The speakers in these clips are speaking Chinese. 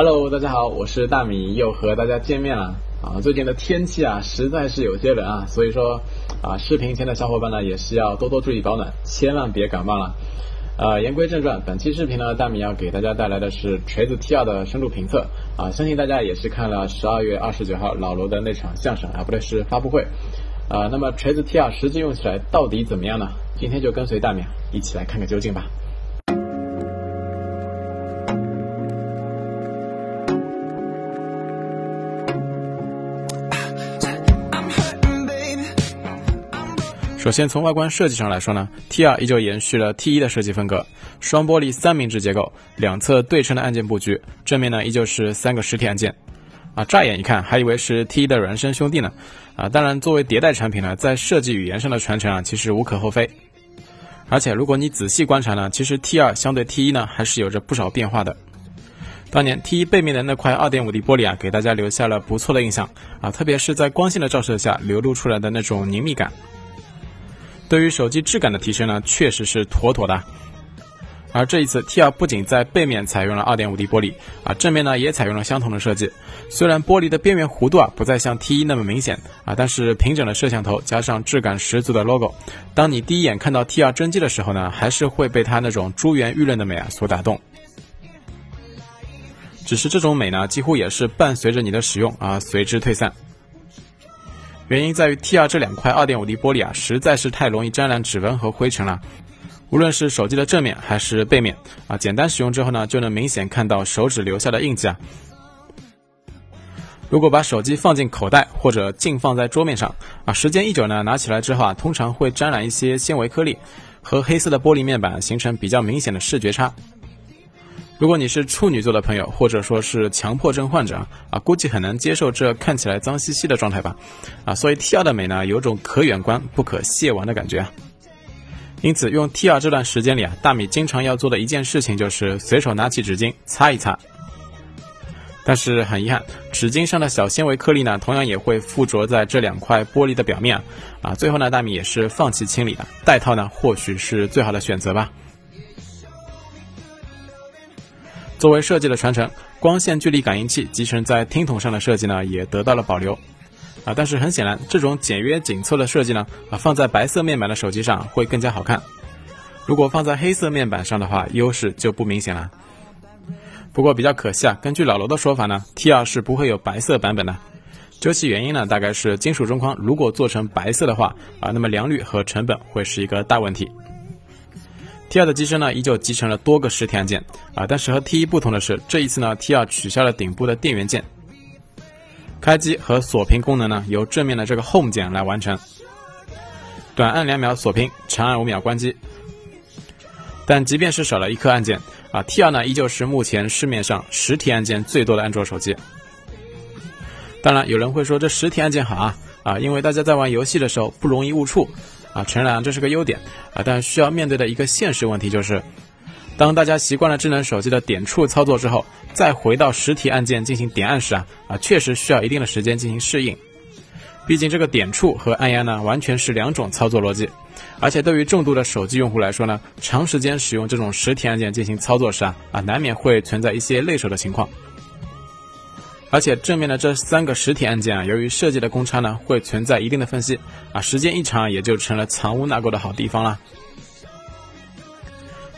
Hello，大家好，我是大米，又和大家见面了啊！最近的天气啊，实在是有些冷啊，所以说啊，视频前的小伙伴呢，也是要多多注意保暖，千万别感冒了。呃，言归正传，本期视频呢，大米要给大家带来的是锤子 T2 的深度评测啊，相信大家也是看了十二月二十九号老罗的那场相声啊，不对，是发布会啊。那么锤子 T2 实际用起来到底怎么样呢？今天就跟随大米一起来看个究竟吧。首先从外观设计上来说呢，T2 依旧延续了 T1 的设计风格，双玻璃三明治结构，两侧对称的按键布局，正面呢依旧是三个实体按键。啊，乍眼一看还以为是 T1 的孪生兄弟呢。啊，当然作为迭代产品呢，在设计语言上的传承啊，其实无可厚非。而且如果你仔细观察呢，其实 T2 相对 T1 呢，还是有着不少变化的。当年 T1 背面的那块 2.5D 玻璃啊，给大家留下了不错的印象啊，特别是在光线的照射下流露出来的那种凝密感。对于手机质感的提升呢，确实是妥妥的。而这一次，T2 不仅在背面采用了 2.5D 玻璃，啊，正面呢也采用了相同的设计。虽然玻璃的边缘弧度啊不再像 T1 那么明显啊，但是平整的摄像头加上质感十足的 logo，当你第一眼看到 T2 真机的时候呢，还是会被它那种珠圆玉润的美啊所打动。只是这种美呢，几乎也是伴随着你的使用啊随之退散。原因在于 T2 这两块 2.5D 玻璃啊，实在是太容易沾染指纹和灰尘了。无论是手机的正面还是背面啊，简单使用之后呢，就能明显看到手指留下的印记啊。如果把手机放进口袋或者静放在桌面上啊，时间一久呢，拿起来之后啊，通常会沾染一些纤维颗粒，和黑色的玻璃面板形成比较明显的视觉差。如果你是处女座的朋友，或者说是强迫症患者啊，估计很难接受这看起来脏兮兮的状态吧，啊，所以 T2 的美呢，有种可远观不可亵玩的感觉啊。因此，用 T2 这段时间里啊，大米经常要做的一件事情就是随手拿起纸巾擦一擦。但是很遗憾，纸巾上的小纤维颗粒呢，同样也会附着在这两块玻璃的表面啊，啊，最后呢，大米也是放弃清理了，带套呢，或许是最好的选择吧。作为设计的传承，光线距离感应器集成在听筒上的设计呢，也得到了保留。啊，但是很显然，这种简约紧凑的设计呢，啊，放在白色面板的手机上会更加好看。如果放在黑色面板上的话，优势就不明显了。不过比较可惜啊，根据老罗的说法呢，T2 是不会有白色版本的。究其原因呢，大概是金属中框如果做成白色的话，啊，那么良率和成本会是一个大问题。T2 的机身呢，依旧集成了多个实体按键啊，但是和 T1 不同的是，这一次呢，T2 取消了顶部的电源键，开机和锁屏功能呢，由正面的这个 Home 键来完成，短按两秒锁屏，长按五秒关机。但即便是少了一颗按键啊，T2 呢，依旧是目前市面上实体按键最多的安卓手机。当然，有人会说这实体按键好啊啊，因为大家在玩游戏的时候不容易误触。啊，诚然这是个优点啊，但需要面对的一个现实问题就是，当大家习惯了智能手机的点触操作之后，再回到实体按键进行点按时啊啊，确实需要一定的时间进行适应。毕竟这个点触和按压呢，完全是两种操作逻辑，而且对于重度的手机用户来说呢，长时间使用这种实体按键进行操作时啊啊，难免会存在一些累手的情况。而且正面的这三个实体按键啊，由于设计的公差呢，会存在一定的缝隙啊，时间一长也就成了藏污纳垢的好地方了。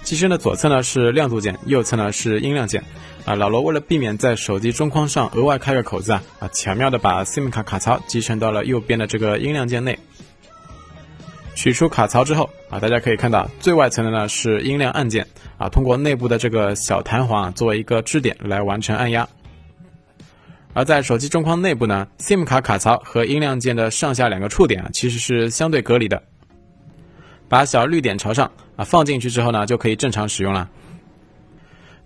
机身的左侧呢是亮度键，右侧呢是音量键啊。老罗为了避免在手机中框上额外开个口子啊啊，巧妙的把 SIM 卡卡槽集成到了右边的这个音量键内。取出卡槽之后啊，大家可以看到最外层的呢是音量按键啊，通过内部的这个小弹簧啊作为一个支点来完成按压。而在手机中框内部呢，SIM 卡卡槽和音量键的上下两个触点啊，其实是相对隔离的。把小绿点朝上啊，放进去之后呢，就可以正常使用了。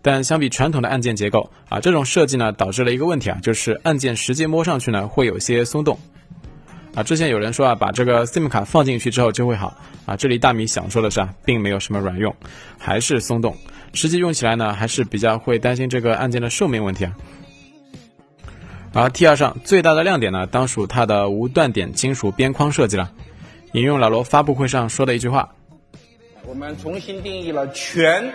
但相比传统的按键结构啊，这种设计呢，导致了一个问题啊，就是按键实际摸上去呢，会有些松动。啊，之前有人说啊，把这个 SIM 卡放进去之后就会好啊，这里大米想说的是啊，并没有什么卵用，还是松动。实际用起来呢，还是比较会担心这个按键的寿命问题啊。而 T2 上最大的亮点呢，当属它的无断点金属边框设计了。引用老罗发布会上说的一句话：“我们重新定义了全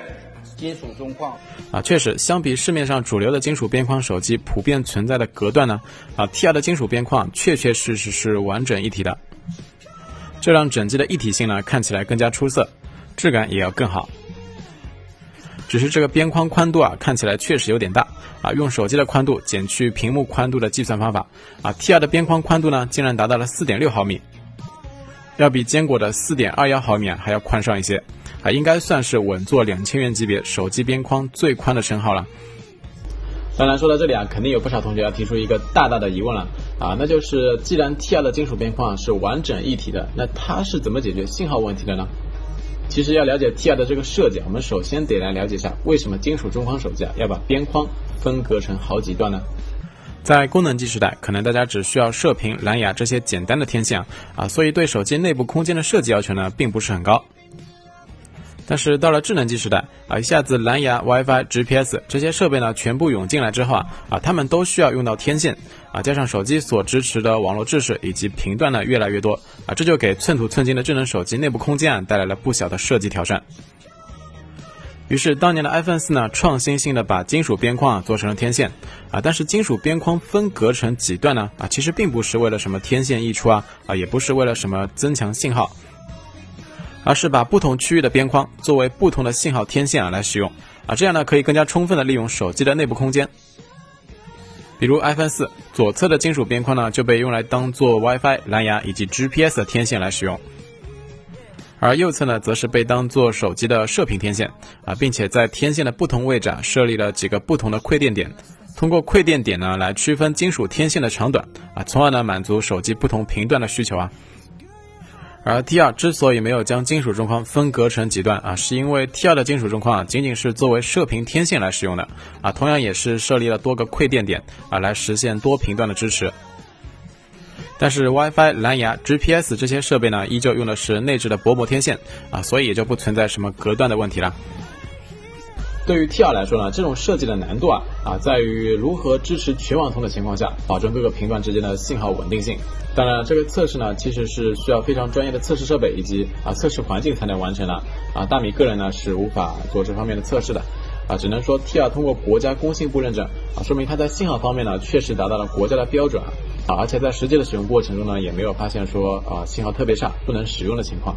金属中框啊，确实，相比市面上主流的金属边框手机普遍存在的隔断呢，啊，T2 的金属边框确确实实是完整一体的，这让整机的一体性呢看起来更加出色，质感也要更好。只是这个边框宽度啊，看起来确实有点大啊。用手机的宽度减去屏幕宽度的计算方法啊，T2 的边框宽度呢，竟然达到了四点六毫米，要比坚果的四点二幺毫米啊还要宽上一些啊，应该算是稳坐两千元级别手机边框最宽的称号了。当然，说到这里啊，肯定有不少同学要提出一个大大的疑问了啊，那就是既然 T2 的金属边框是完整一体的，那它是怎么解决信号问题的呢？其实要了解 T R 的这个设计，我们首先得来了解一下为什么金属中框手机要把边框分隔成好几段呢？在功能机时代，可能大家只需要射频、蓝牙这些简单的天线，啊，所以对手机内部空间的设计要求呢并不是很高。但是到了智能机时代啊，一下子蓝牙、WiFi、GPS 这些设备呢全部涌进来之后啊，啊，它们都需要用到天线啊，加上手机所支持的网络制式以及频段呢越来越多啊，这就给寸土寸金的智能手机内部空间啊带来了不小的设计挑战。于是当年的 iPhone 四呢，创新性的把金属边框啊做成了天线啊，但是金属边框分隔成几段呢啊，其实并不是为了什么天线溢出啊啊，也不是为了什么增强信号。而是把不同区域的边框作为不同的信号天线啊来使用啊，这样呢可以更加充分的利用手机的内部空间。比如 iPhone 四左侧的金属边框呢就被用来当做 WiFi、蓝牙以及 GPS 的天线来使用，而右侧呢则是被当做手机的射频天线啊，并且在天线的不同位置啊设立了几个不同的馈电点，通过馈电点呢来区分金属天线的长短啊，从而呢满足手机不同频段的需求啊。而 T2 之所以没有将金属中框分隔成几段啊，是因为 T2 的金属中框啊仅仅是作为射频天线来使用的啊，同样也是设立了多个馈电点啊，来实现多频段的支持。但是 WiFi、蓝牙、GPS 这些设备呢，依旧用的是内置的薄膜天线啊，所以也就不存在什么隔断的问题了。对于 T2 来说呢，这种设计的难度啊啊，在于如何支持全网通的情况下，保证各个频段之间的信号稳定性。当然，这个测试呢，其实是需要非常专业的测试设备以及啊测试环境才能完成的啊。大米个人呢是无法做这方面的测试的啊，只能说 T2 通过国家工信部认证啊，说明它在信号方面呢确实达到了国家的标准啊，而且在实际的使用过程中呢，也没有发现说啊信号特别差不能使用的情况。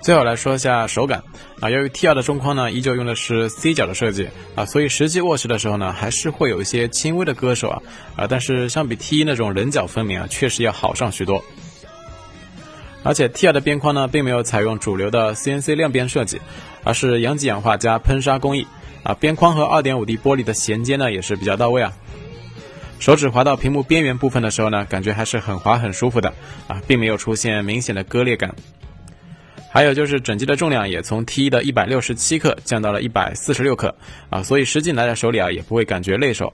最后来说一下手感啊，由于 T2 的中框呢依旧用的是 C 角的设计啊，所以实际握持的时候呢还是会有一些轻微的割手啊啊，但是相比 T1 那种棱角分明啊，确实要好上许多。而且 T2 的边框呢并没有采用主流的 CNC 亮边设计，而是阳极氧化加喷砂工艺啊，边框和 2.5D 玻璃的衔接呢也是比较到位啊，手指滑到屏幕边缘部分的时候呢，感觉还是很滑很舒服的啊，并没有出现明显的割裂感。还有就是整机的重量也从 T1 的一百六十七克降到了一百四十六克啊，所以实际拿在手里啊也不会感觉累手。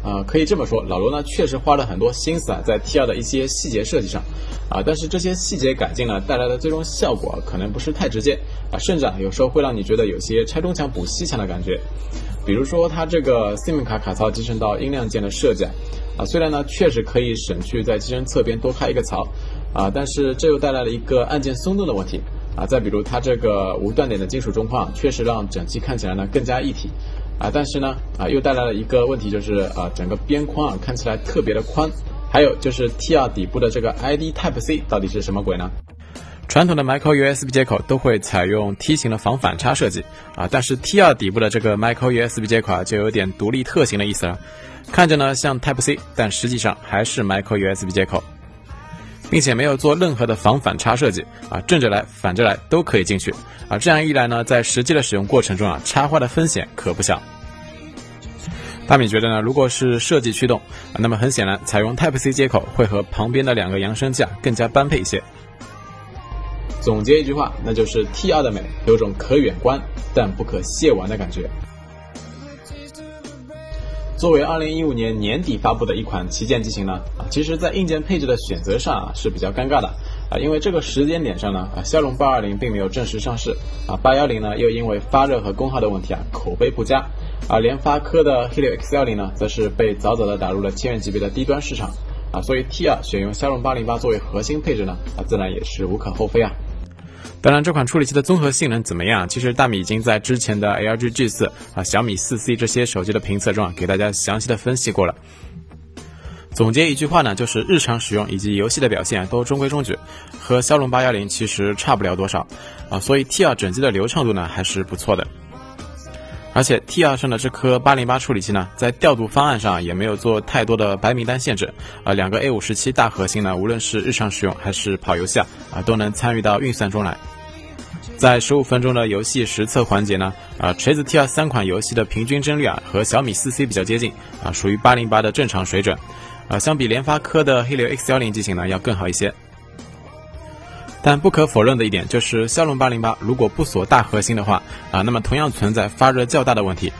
啊，可以这么说，老罗呢确实花了很多心思啊在 T2 的一些细节设计上啊，但是这些细节改进呢带来的最终效果可能不是太直接啊，甚至啊有时候会让你觉得有些拆东墙补西墙的感觉。比如说它这个 SIM 卡卡槽集成到音量键的设计啊，虽然呢确实可以省去在机身侧边多开一个槽。啊，但是这又带来了一个按键松动的问题啊！再比如它这个无断点的金属中框，确实让整机看起来呢更加一体啊，但是呢啊又带来了一个问题，就是啊整个边框啊看起来特别的宽。还有就是 T2 底部的这个 ID Type C 到底是什么鬼呢？传统的 Micro USB 接口都会采用梯形的防反差设计啊，但是 T2 底部的这个 Micro USB 接口啊就有点独立特行的意思了，看着呢像 Type C，但实际上还是 Micro USB 接口。并且没有做任何的防反差设计啊，正着来、反着来都可以进去啊。这样一来呢，在实际的使用过程中啊，插花的风险可不小。大米觉得呢，如果是设计驱动，那么很显然，采用 Type C 接口会和旁边的两个扬声器啊更加般配一些。总结一句话，那就是 T2 的美有种可远观但不可亵玩的感觉。作为二零一五年年底发布的一款旗舰机型呢，其实在硬件配置的选择上啊是比较尴尬的啊，因为这个时间点上呢，啊，骁龙八二零并没有正式上市，啊，八幺零呢又因为发热和功耗的问题啊口碑不佳，而联发科的 Helio X 幺零呢则是被早早的打入了千元级别的低端市场，啊，所以 T 二选用骁龙八零八作为核心配置呢，啊，自然也是无可厚非啊。当然，这款处理器的综合性能怎么样？其实大米已经在之前的 LG G4 啊、小米四 C 这些手机的评测中啊，给大家详细的分析过了。总结一句话呢，就是日常使用以及游戏的表现都中规中矩，和骁龙八幺零其实差不了多少啊。所以 T2 整机的流畅度呢还是不错的。而且 T2 上的这颗八零八处理器呢，在调度方案上也没有做太多的白名单限制啊。两个 A 五十七大核心呢，无论是日常使用还是跑游戏啊，啊都能参与到运算中来。在十五分钟的游戏实测环节呢，啊，锤子 T2 三款游戏的平均帧率啊和小米四 C 比较接近啊，属于八零八的正常水准。啊，相比联发科的黑流 X 幺零机型呢，要更好一些。但不可否认的一点就是，骁龙八零八如果不锁大核心的话，啊，那么同样存在发热较大的问题。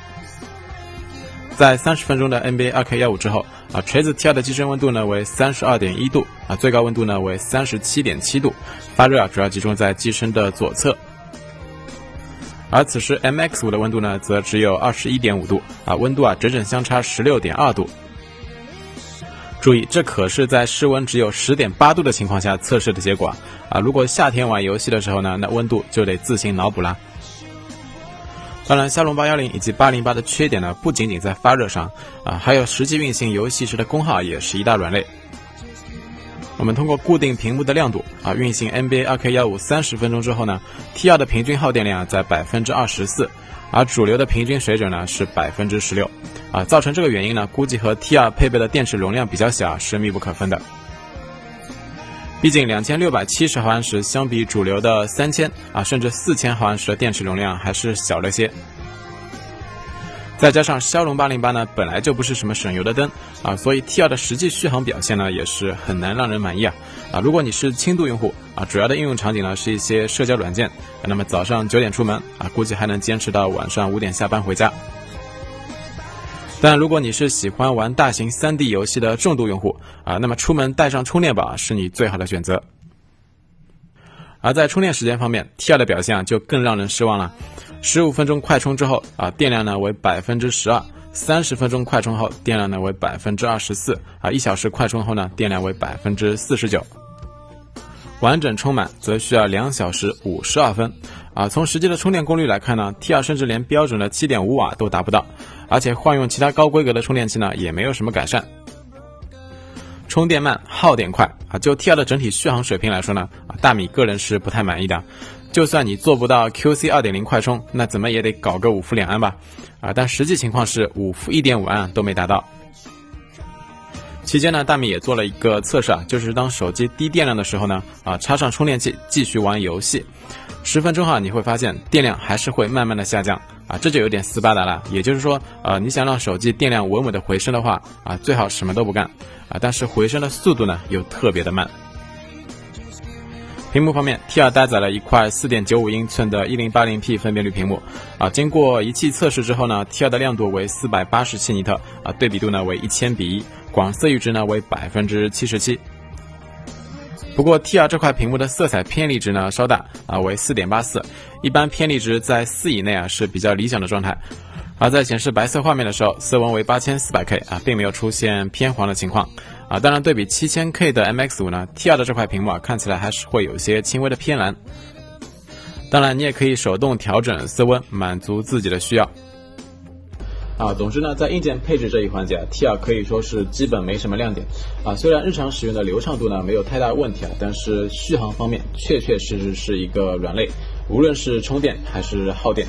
在三十分钟的 NBA 二 K 幺五之后，啊，锤子 T2 的机身温度呢为三十二点一度，啊，最高温度呢为三十七点七度，发热啊主要集中在机身的左侧。而此时 MX 五的温度呢则只有二十一点五度，啊，温度啊整整相差十六点二度。注意，这可是在室温只有十点八度的情况下测试的结果啊！如果夏天玩游戏的时候呢，那温度就得自行脑补啦。当然，骁龙八幺零以及八零八的缺点呢，不仅仅在发热上啊，还有实际运行游戏时的功耗也是一大软肋。我们通过固定屏幕的亮度啊，运行 NBA 二 K 幺五三十分钟之后呢，T 二的平均耗电量在百分之二十四。而主流的平均水准呢是百分之十六，啊，造成这个原因呢，估计和 T2 配备的电池容量比较小是密不可分的。毕竟两千六百七十毫安时相比主流的三千啊，甚至四千毫安时的电池容量还是小了些。再加上骁龙八零八呢，本来就不是什么省油的灯啊，所以 T2 的实际续航表现呢，也是很难让人满意啊啊！如果你是轻度用户啊，主要的应用场景呢是一些社交软件，那么早上九点出门啊，估计还能坚持到晚上五点下班回家。但如果你是喜欢玩大型 3D 游戏的重度用户啊，那么出门带上充电宝是你最好的选择。而在充电时间方面，T2 的表现啊就更让人失望了。十五分钟快充之后啊，电量呢为百分之十二；三十分钟快充后，电量呢为百分之二十四；啊，一小时快充后呢，电量为百分之四十九。完整充满则需要两小时五十二分。啊，从实际的充电功率来看呢，T2 甚至连标准的七点五瓦都达不到，而且换用其他高规格的充电器呢，也没有什么改善。充电慢，耗电快啊！就 T2 的整体续航水平来说呢，啊，大米个人是不太满意的。就算你做不到 QC 二点零快充，那怎么也得搞个五伏两安吧？啊，但实际情况是五伏一点五安都没达到。期间呢，大米也做了一个测试啊，就是当手机低电量的时候呢，啊，插上充电器继续玩游戏，十分钟哈，你会发现电量还是会慢慢的下降。啊，这就有点斯巴达了。也就是说，呃，你想让手机电量稳稳的回升的话，啊，最好什么都不干，啊，但是回升的速度呢又特别的慢。屏幕方面，T2 搭载了一块4.95英寸的 1080P 分辨率屏幕，啊，经过仪器测试之后呢，T2 的亮度为487尼特，啊，对比度呢为1000比1，广色域值呢为百分之七十七。不过 T2 这块屏幕的色彩偏离值呢稍大啊，为四点八四，一般偏离值在四以内啊是比较理想的状态。而在显示白色画面的时候，色温为八千四百 K 啊，并没有出现偏黄的情况啊。当然，对比七千 K 的 MX 五呢，T2 的这块屏幕啊看起来还是会有些轻微的偏蓝。当然，你也可以手动调整色温，满足自己的需要。啊，总之呢，在硬件配置这一环节，T2 可以说是基本没什么亮点。啊，虽然日常使用的流畅度呢没有太大问题啊，但是续航方面确确实实是一个软肋，无论是充电还是耗电。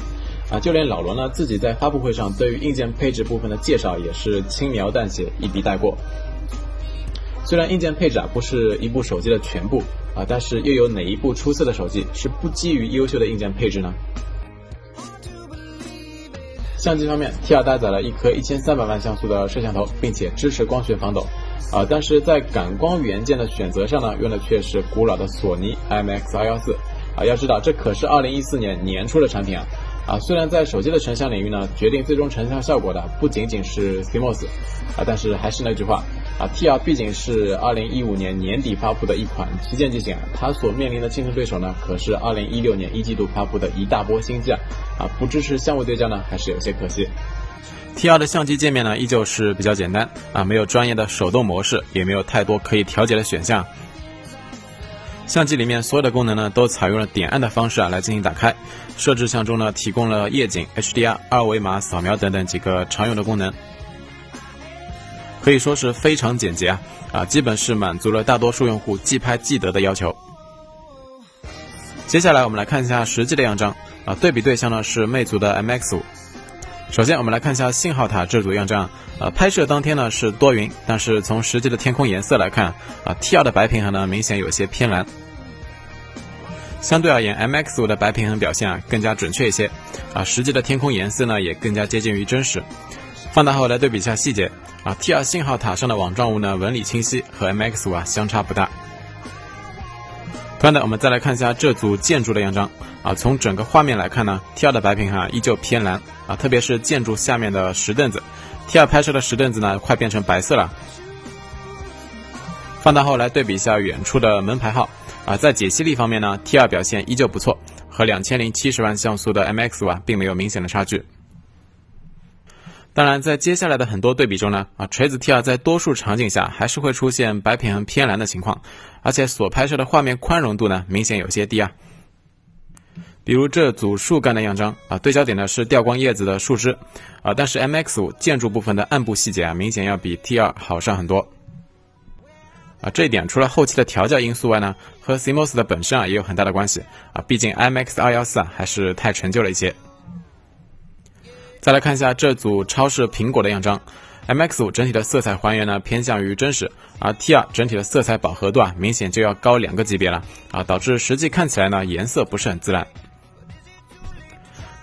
啊，就连老罗呢自己在发布会上对于硬件配置部分的介绍也是轻描淡写，一笔带过。虽然硬件配置啊不是一部手机的全部啊，但是又有哪一部出色的手机是不基于优秀的硬件配置呢？相机方面，T2 搭载了一颗一千三百万像素的摄像头，并且支持光学防抖，啊，但是在感光元件的选择上呢，用的却是古老的索尼 MX214 啊，要知道这可是二零一四年年初的产品啊，啊，虽然在手机的成像领域呢，决定最终成像效果的不仅仅是 CMOS，啊，但是还是那句话。啊，T2 毕竟是二零一五年年底发布的一款旗舰机型啊，它所面临的竞争对手呢，可是二零一六年一季度发布的一大波新机啊，啊，不支持相位对焦呢，还是有些可惜。T2 的相机界面呢，依旧是比较简单啊，没有专业的手动模式，也没有太多可以调节的选项。相机里面所有的功能呢，都采用了点按的方式啊来进行打开。设置项中呢，提供了夜景、HDR、二维码扫描等等几个常用的功能，可以说是非常简洁啊啊，基本是满足了大多数用户即拍即得的要求。接下来我们来看一下实际的样张啊，对比对象呢是魅族的 MX 五。首先我们来看一下信号塔这组样张，呃，拍摄当天呢是多云，但是从实际的天空颜色来看啊，T2 的白平衡呢明显有些偏蓝。相对而言，MX 五的白平衡表现啊更加准确一些，啊，实际的天空颜色呢也更加接近于真实。放大后来对比一下细节，啊，T2 信号塔上的网状物呢纹理清晰，和 MX 五啊相差不大。同样的，我们再来看一下这组建筑的样张，啊，从整个画面来看呢，T2 的白平衡啊依旧偏蓝，啊，特别是建筑下面的石凳子，T2 拍摄的石凳子呢快变成白色了。放大后来对比一下远处的门牌号。啊，在解析力方面呢，T2 表现依旧不错，和两千零七十万像素的 MX 五啊，并没有明显的差距。当然，在接下来的很多对比中呢，啊，锤子 T2 在多数场景下还是会出现白平衡偏蓝的情况，而且所拍摄的画面宽容度呢，明显有些低啊。比如这组树干的样张啊，对焦点呢是掉光叶子的树枝，啊，但是 MX 五建筑部分的暗部细节啊，明显要比 T2 好上很多。啊，这一点除了后期的调教因素外呢，和 CMOS 的本身啊也有很大的关系啊。毕竟 MX 二幺四啊还是太陈旧了一些。再来看一下这组超市苹果的样张，MX 五整体的色彩还原呢偏向于真实，而 T 二整体的色彩饱和度啊明显就要高两个级别了啊，导致实际看起来呢颜色不是很自然。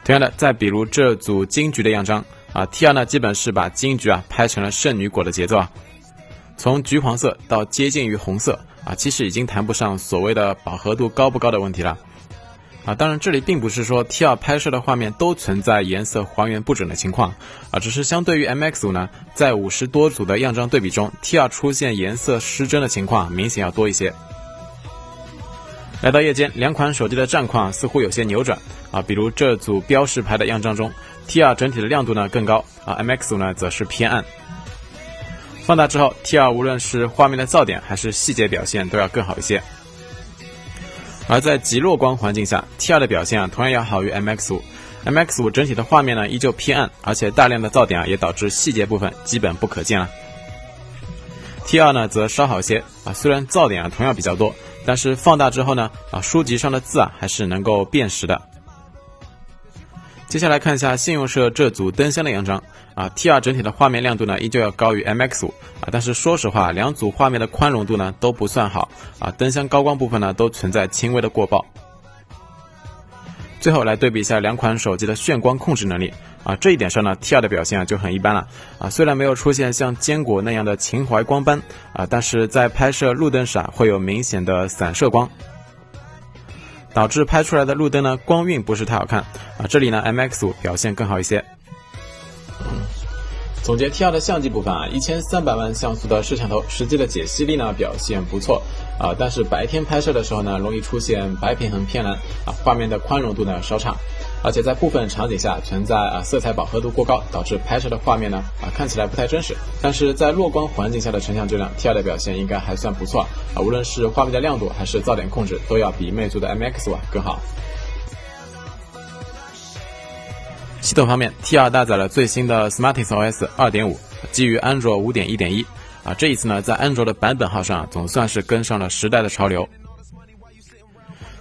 同样的，再比如这组金桔的样张啊，T 二呢基本是把金桔啊拍成了圣女果的节奏啊。从橘黄色到接近于红色啊，其实已经谈不上所谓的饱和度高不高的问题了啊。当然，这里并不是说 T2 拍摄的画面都存在颜色还原不准的情况啊，只是相对于 MX 五呢，在五十多组的样张对比中，T2 出现颜色失真的情况明显要多一些。来到夜间，两款手机的战况似乎有些扭转啊，比如这组标识牌的样张中，T2 整体的亮度呢更高啊，MX 五呢则是偏暗。放大之后，T2 无论是画面的噪点还是细节表现都要更好一些。而在极弱光环境下，T2 的表现啊同样要好于 MX5。MX5 整体的画面呢依旧偏暗，而且大量的噪点啊也导致细节部分基本不可见了。T2 呢则稍好些啊，虽然噪点啊同样比较多，但是放大之后呢啊书籍上的字啊还是能够辨识的。接下来看一下信用社这组灯箱的样张啊，T2 整体的画面亮度呢依旧要高于 MX5 啊，但是说实话，两组画面的宽容度呢都不算好。啊，灯箱高光部分呢都存在轻微的过曝。最后来对比一下两款手机的炫光控制能力。啊，这一点上呢，T2 的表现啊就很一般了。啊，虽然没有出现像坚果那样的情怀光斑啊，但是在拍摄路灯时会有明显的散射光。导致拍出来的路灯呢光晕不是太好看啊，这里呢 MX 五表现更好一些。总结 T2 的相机部分啊，一千三百万像素的摄像头，实际的解析力呢表现不错啊，但是白天拍摄的时候呢容易出现白平衡偏蓝啊，画面的宽容度呢稍差。而且在部分场景下存在啊色彩饱和度过高，导致拍摄的画面呢啊看起来不太真实。但是在弱光环境下的成像质量，T2 的表现应该还算不错啊，无论是画面的亮度还是噪点控制，都要比魅族的 MX 五更好。系统方面，T2 搭载了最新的 Smartis OS 2.5，基于安卓5.1.1啊，这一次呢在安卓的版本号上总算是跟上了时代的潮流。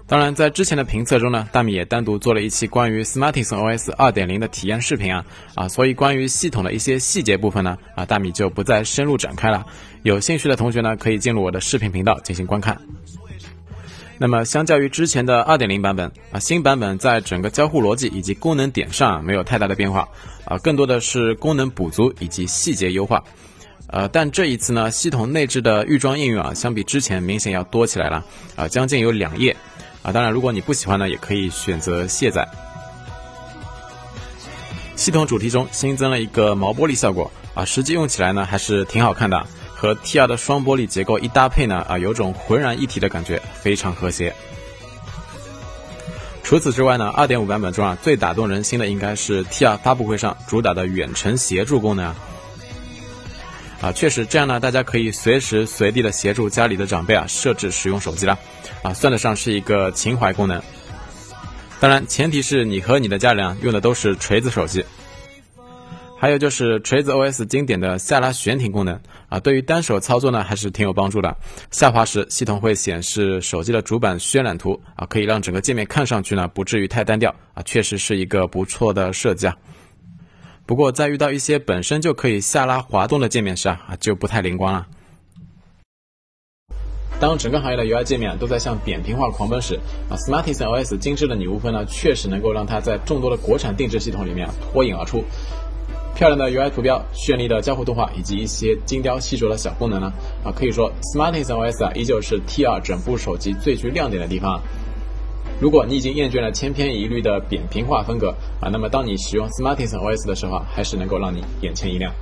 当然，在之前的评测中呢，大米也单独做了一期关于 Smartisan OS 2.0的体验视频啊啊，所以关于系统的一些细节部分呢啊，大米就不再深入展开了。有兴趣的同学呢，可以进入我的视频频道进行观看。那么，相较于之前的2.0版本啊，新版本在整个交互逻辑以及功能点上没有太大的变化啊，更多的是功能补足以及细节优化。呃，但这一次呢，系统内置的预装应用啊，相比之前明显要多起来了啊，将近有两页。啊，当然，如果你不喜欢呢，也可以选择卸载。系统主题中新增了一个毛玻璃效果啊，实际用起来呢还是挺好看的，和 T2 的双玻璃结构一搭配呢啊，有种浑然一体的感觉，非常和谐。除此之外呢，2.5版本中啊最打动人心的应该是 T2 发布会上主打的远程协助功能。啊，确实这样呢，大家可以随时随地的协助家里的长辈啊设置使用手机了，啊，算得上是一个情怀功能。当然，前提是你和你的家人啊用的都是锤子手机。还有就是锤子 OS 经典的下拉悬停功能啊，对于单手操作呢还是挺有帮助的。下滑时，系统会显示手机的主板渲染图啊，可以让整个界面看上去呢不至于太单调啊，确实是一个不错的设计啊。不过在遇到一些本身就可以下拉滑动的界面时啊，就不太灵光了。当整个行业的 UI 界面都在向扁平化狂奔时啊，Smartisan OS 精致的拟物风呢，确实能够让它在众多的国产定制系统里面脱颖而出。漂亮的 UI 图标、绚丽的交互动画以及一些精雕细琢的小功能呢，啊，可以说 Smartisan OS 啊，依旧是 T2 整部手机最具亮点的地方。如果你已经厌倦了千篇一律的扁平化风格啊，那么当你使用 Smartisan OS 的时候，还是能够让你眼前一亮。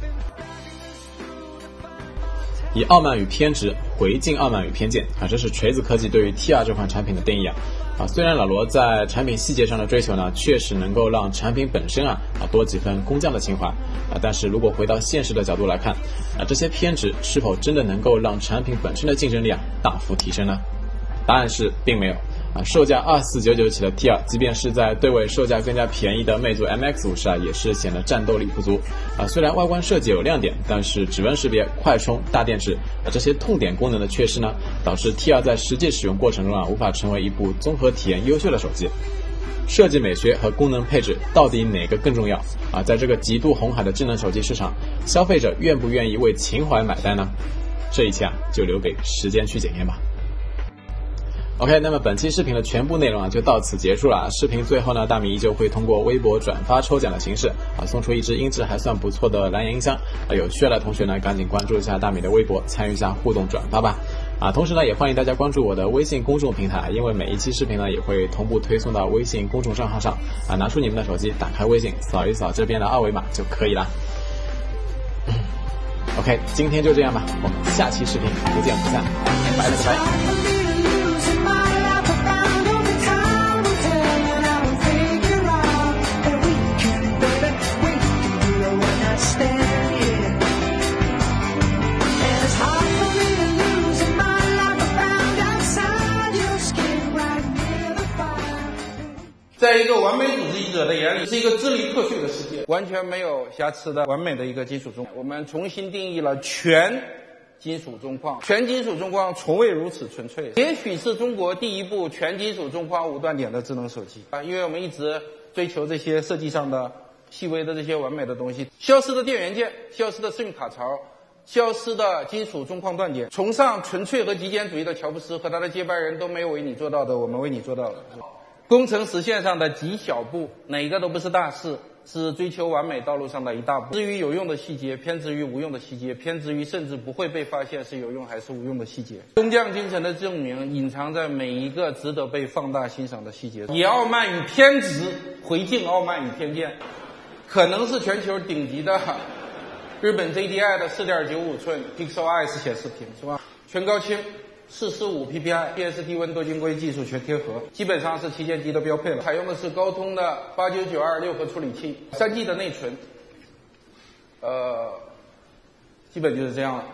以傲慢与偏执回敬傲慢与偏见啊，这是锤子科技对于 T2 这款产品的定义啊。啊，虽然老罗在产品细节上的追求呢，确实能够让产品本身啊啊多几分工匠的情怀啊，但是如果回到现实的角度来看，啊这些偏执是否真的能够让产品本身的竞争力啊大幅提升呢？答案是并没有。啊，售价二四九九起的 T2，即便是在对位售价更加便宜的魅族 MX 五十啊，也是显得战斗力不足。啊，虽然外观设计有亮点，但是指纹识别、快充、大电池啊这些痛点功能的缺失呢，导致 T2 在实际使用过程中啊，无法成为一部综合体验优秀的手机。设计美学和功能配置到底哪个更重要？啊，在这个极度红海的智能手机市场，消费者愿不愿意为情怀买单呢？这一切啊，就留给时间去检验吧。OK，那么本期视频的全部内容啊就到此结束了。视频最后呢，大米依旧会通过微博转发抽奖的形式啊，送出一支音质还算不错的蓝牙音箱啊。有需要的同学呢，赶紧关注一下大米的微博，参与一下互动转发吧。啊，同时呢，也欢迎大家关注我的微信公众平台，因为每一期视频呢也会同步推送到微信公众账号上啊。拿出你们的手机，打开微信，扫一扫这边的二维码就可以了。OK，今天就这样吧，我们下期视频不见不散，拜了个拜。完美主义者的眼里，是一个支离破碎的世界，完全没有瑕疵的完美的一个金属中。我们重新定义了全金属中框，全金属中框从未如此纯粹。也许是中国第一部全金属中框无断点的智能手机啊，因为我们一直追求这些设计上的细微的这些完美的东西。消失的电源键，消失的 SIM 卡槽，消失的金属中框断点，崇尚纯粹和极简主义的乔布斯和他的接班人都没有为你做到的，我们为你做到了。工程实现上的极小步，哪个都不是大事，是追求完美道路上的一大步。至于有用的细节，偏执于无用的细节，偏执于甚至不会被发现是有用还是无用的细节。工匠精神的证明，隐藏在每一个值得被放大欣赏的细节。以傲慢与偏执回敬傲慢与偏见，可能是全球顶级的日本 JDI 的4.95寸 Pixel IS 显示屏，是吧？全高清。四十五 PPI，PS 低温多晶硅技术全贴合，基本上是旗舰机的标配了。采用的是高通的八九九二六核处理器，三 G 的内存，呃，基本就是这样了。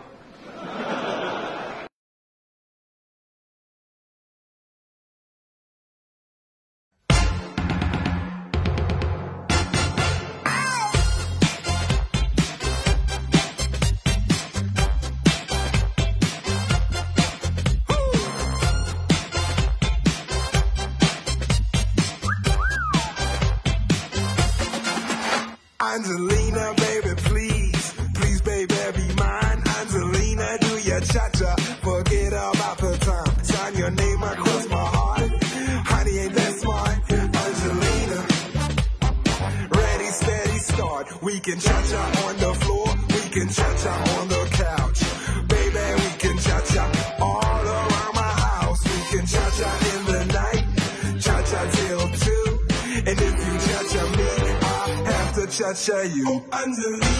share you.